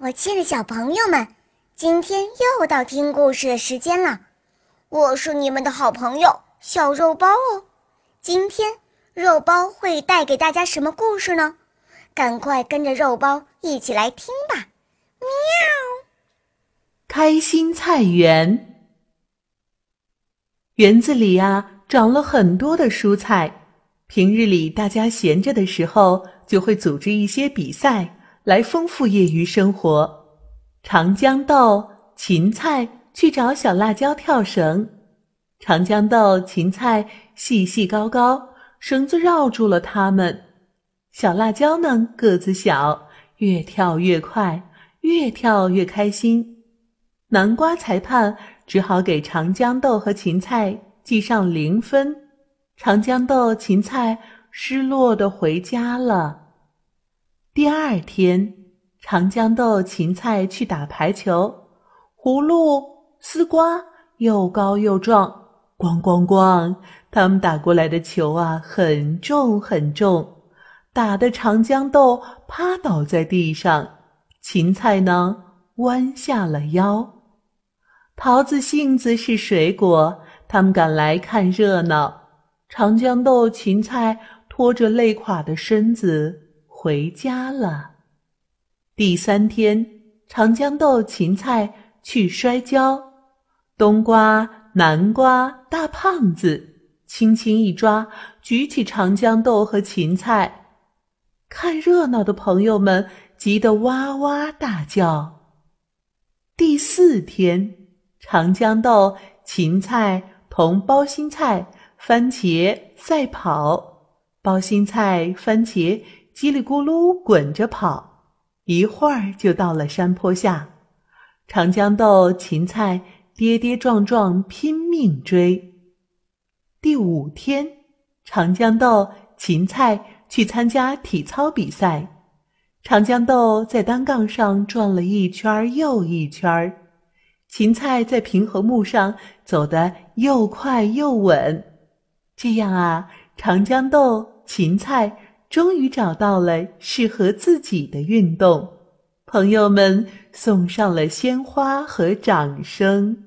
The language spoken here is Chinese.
我亲爱的小朋友们，今天又到听故事的时间了。我是你们的好朋友小肉包哦。今天肉包会带给大家什么故事呢？赶快跟着肉包一起来听吧！喵。开心菜园，园子里呀长了很多的蔬菜。平日里大家闲着的时候，就会组织一些比赛。来丰富业余生活，长江豆、芹菜去找小辣椒跳绳。长江豆、芹菜细细高高，绳子绕住了它们。小辣椒呢，个子小，越跳越快，越跳越开心。南瓜裁判只好给长江豆和芹菜记上零分。长江豆、芹菜失落的回家了。第二天，长江豆、芹菜去打排球，葫芦、丝瓜又高又壮，咣咣咣！他们打过来的球啊，很重很重，打得长江豆趴倒在地上，芹菜呢弯下了腰。桃子、杏子是水果，他们赶来看热闹。长江豆、芹菜拖着累垮的身子。回家了。第三天，长江豆、芹菜去摔跤，冬瓜、南瓜、大胖子轻轻一抓，举起长江豆和芹菜。看热闹的朋友们急得哇哇大叫。第四天，长江豆、芹菜同包心菜、番茄赛跑，包心菜、番茄。叽里咕噜滚着跑，一会儿就到了山坡下。长江豆、芹菜跌跌撞撞拼命追。第五天，长江豆、芹菜去参加体操比赛。长江豆在单杠上转了一圈又一圈，芹菜在平衡木上走得又快又稳。这样啊，长江豆、芹菜。终于找到了适合自己的运动，朋友们送上了鲜花和掌声。